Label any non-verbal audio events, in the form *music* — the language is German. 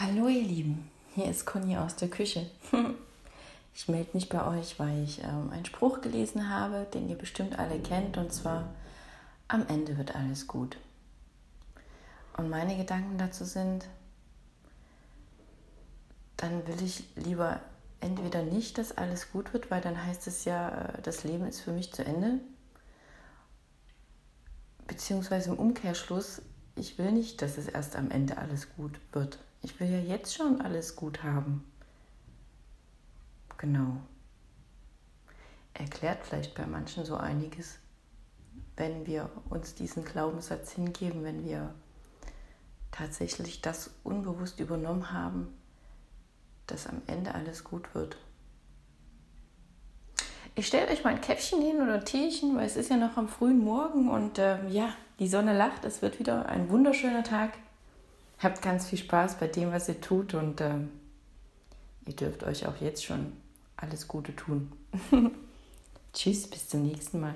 Hallo ihr Lieben, hier ist Conny aus der Küche. *laughs* Ich melde mich bei euch, weil ich ähm, einen Spruch gelesen habe, den ihr bestimmt alle kennt, und zwar, am Ende wird alles gut. Und meine Gedanken dazu sind, dann will ich lieber entweder nicht, dass alles gut wird, weil dann heißt es ja, äh, das Leben ist für mich zu Ende. Beziehungsweise im Umkehrschluss, ich will nicht, dass es erst am Ende alles gut wird. Ich will ja jetzt schon alles gut haben. Genau. Erklärt vielleicht bei manchen so einiges, wenn wir uns diesen Glaubenssatz hingeben, wenn wir tatsächlich das unbewusst übernommen haben, dass am Ende alles gut wird. Ich stelle euch mal ein Käppchen hin oder ein Teechen, weil es ist ja noch am frühen Morgen und äh, ja, die Sonne lacht. Es wird wieder ein wunderschöner Tag. Habt ganz viel Spaß bei dem, was ihr tut und äh, ihr dürft euch auch jetzt schon alles Gute tun. *laughs* Tschüss, bis zum nächsten Mal.